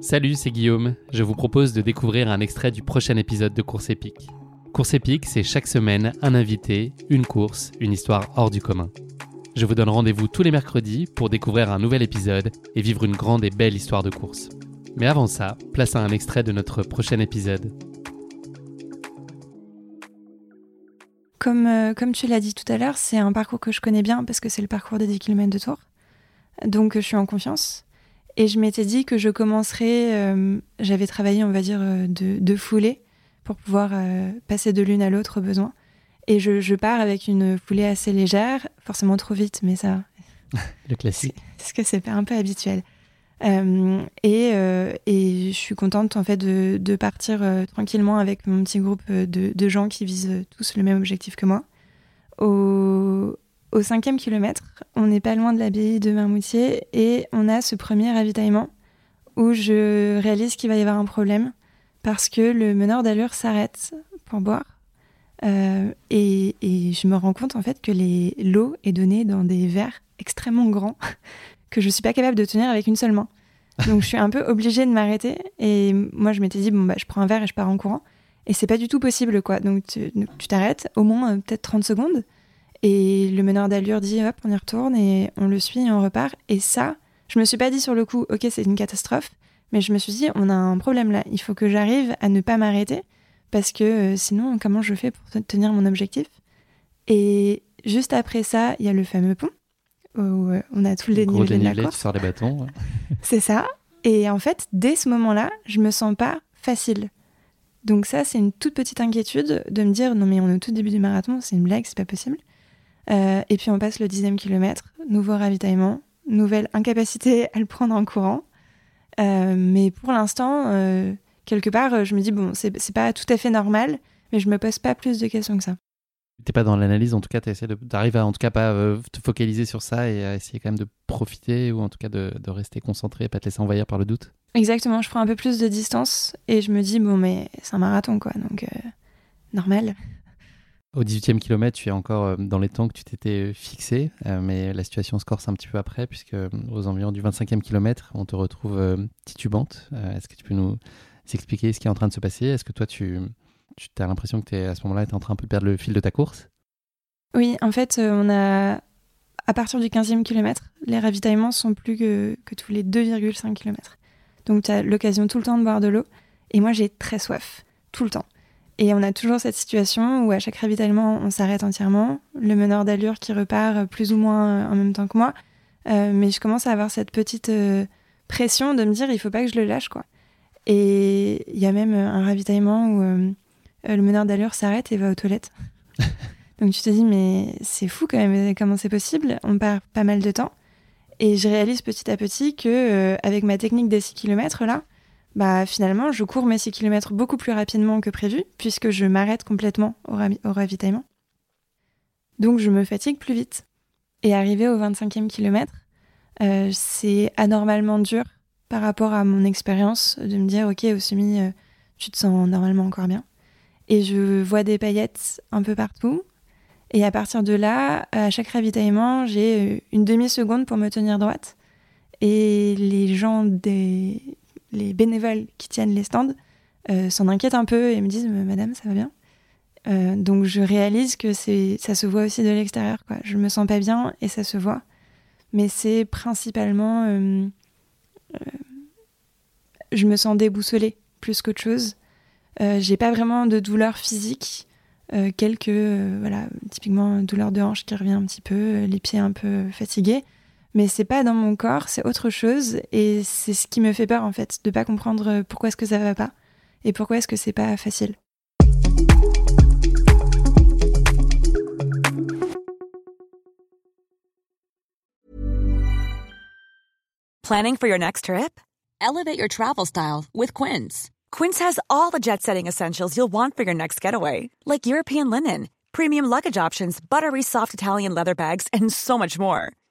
Salut, c'est Guillaume. Je vous propose de découvrir un extrait du prochain épisode de Course épique. Course épique, c'est chaque semaine un invité, une course, une histoire hors du commun. Je vous donne rendez-vous tous les mercredis pour découvrir un nouvel épisode et vivre une grande et belle histoire de course. Mais avant ça, place à un extrait de notre prochain épisode. Comme, euh, comme tu l'as dit tout à l'heure, c'est un parcours que je connais bien parce que c'est le parcours des 10 km de Tours. Donc je suis en confiance. Et je m'étais dit que je commencerais, euh, j'avais travaillé, on va dire, euh, de, de foulée pour pouvoir euh, passer de l'une à l'autre au besoin. Et je, je, pars avec une foulée assez légère, forcément trop vite, mais ça. Le classique. Parce que c'est un peu habituel. Euh, et, et, je suis contente en fait de, de partir tranquillement avec mon petit groupe de, de, gens qui visent tous le même objectif que moi. Au, au cinquième kilomètre, on n'est pas loin de l'abbaye de Marmoutier et on a ce premier ravitaillement où je réalise qu'il va y avoir un problème parce que le meneur d'allure s'arrête pour boire. Euh, et, je me rends compte en fait que l'eau est donnée dans des verres extrêmement grands que je suis pas capable de tenir avec une seule main. Donc je suis un peu obligée de m'arrêter. Et moi je m'étais dit bon bah je prends un verre et je pars en courant. Et c'est pas du tout possible quoi. Donc tu t'arrêtes au moins euh, peut-être 30 secondes. Et le meneur d'allure dit hop, on y retourne et on le suit et on repart. Et ça, je me suis pas dit sur le coup, ok, c'est une catastrophe, mais je me suis dit, on a un problème là. Il faut que j'arrive à ne pas m'arrêter parce que euh, sinon, comment je fais pour tenir mon objectif? Et juste après ça, il y a le fameux pont où euh, on a tout le dénivelé, de la course. Tu sors les bâtons. Ouais. c'est ça. Et en fait, dès ce moment-là, je me sens pas facile. Donc ça, c'est une toute petite inquiétude de me dire non mais on est au tout début du marathon, c'est une blague, c'est pas possible. Euh, et puis on passe le dixième kilomètre, nouveau ravitaillement, nouvelle incapacité à le prendre en courant. Euh, mais pour l'instant, euh, quelque part, je me dis, bon, c'est pas tout à fait normal, mais je me pose pas plus de questions que ça. T'es pas dans l'analyse, en tout cas, tu d'arriver à en tout cas pas euh, te focaliser sur ça et à essayer quand même de profiter ou en tout cas de, de rester concentré et pas te laisser envahir par le doute. Exactement, je prends un peu plus de distance et je me dis, bon, mais c'est un marathon, quoi, donc normal. Au 18e kilomètre, tu es encore euh, dans les temps que tu t'étais fixé, euh, mais la situation se corse un petit peu après, puisque euh, aux environs du 25e kilomètre, on te retrouve titubante. Est-ce que tu peux nous expliquer ce qui est en train de se passer? Est-ce que toi, tu, tu as l'impression que es, à ce moment-là, tu es en train de perdre le fil de ta course? Oui, en fait, on a, à partir du 15e kilomètre, les ravitaillements sont plus que, que tous les 2,5 km. Donc, tu as l'occasion tout le temps de boire de l'eau. Et moi, j'ai très soif, tout le temps. Et on a toujours cette situation où à chaque ravitaillement, on s'arrête entièrement. Le meneur d'allure qui repart plus ou moins en même temps que moi. Euh, mais je commence à avoir cette petite euh, pression de me dire il faut pas que je le lâche quoi. Et il y a même un ravitaillement où euh, le meneur d'allure s'arrête et va aux toilettes. Donc tu te dis mais c'est fou quand même comment c'est possible? On perd pas mal de temps. Et je réalise petit à petit que avec ma technique des 6 km là, bah finalement, je cours mes 6 km beaucoup plus rapidement que prévu, puisque je m'arrête complètement au, ravitaillement. Donc je me fatigue plus vite. Et arrivé au 25e kilomètre, euh, c'est anormalement dur par rapport à mon expérience de me dire, ok, au semi, euh, tu te sens normalement encore bien. Et je vois des paillettes un peu partout. Et à partir de là, à chaque ravitaillement, j'ai euh, une demi-seconde pour me tenir droite. Et les gens des, les bénévoles qui tiennent les stands euh, s'en inquiètent un peu et me disent Madame, ça va bien? Euh, Donc je réalise que ça se voit aussi de l'extérieur. Quoi. Je me sens pas bien et ça se voit. Mais c'est principalement euh, je me sens déboussolée plus qu'autre chose. J'ai pas vraiment de douleur physique, quelques, voilà, typiquement douleur de hanche qui revient un petit peu, les pieds un peu fatigués. Mais c'est pas dans mon corps, c'est autre chose. Et c'est ce qui me fait peur, en fait, de pas comprendre pourquoi est-ce que ça va pas et pourquoi est-ce que c'est pas facile. Planning for your next trip? Elevate your travel style with Quince. Quince has all the jet setting essentials you'll want for your next getaway, like European linen, premium luggage options, buttery soft Italian leather bags, and so much more.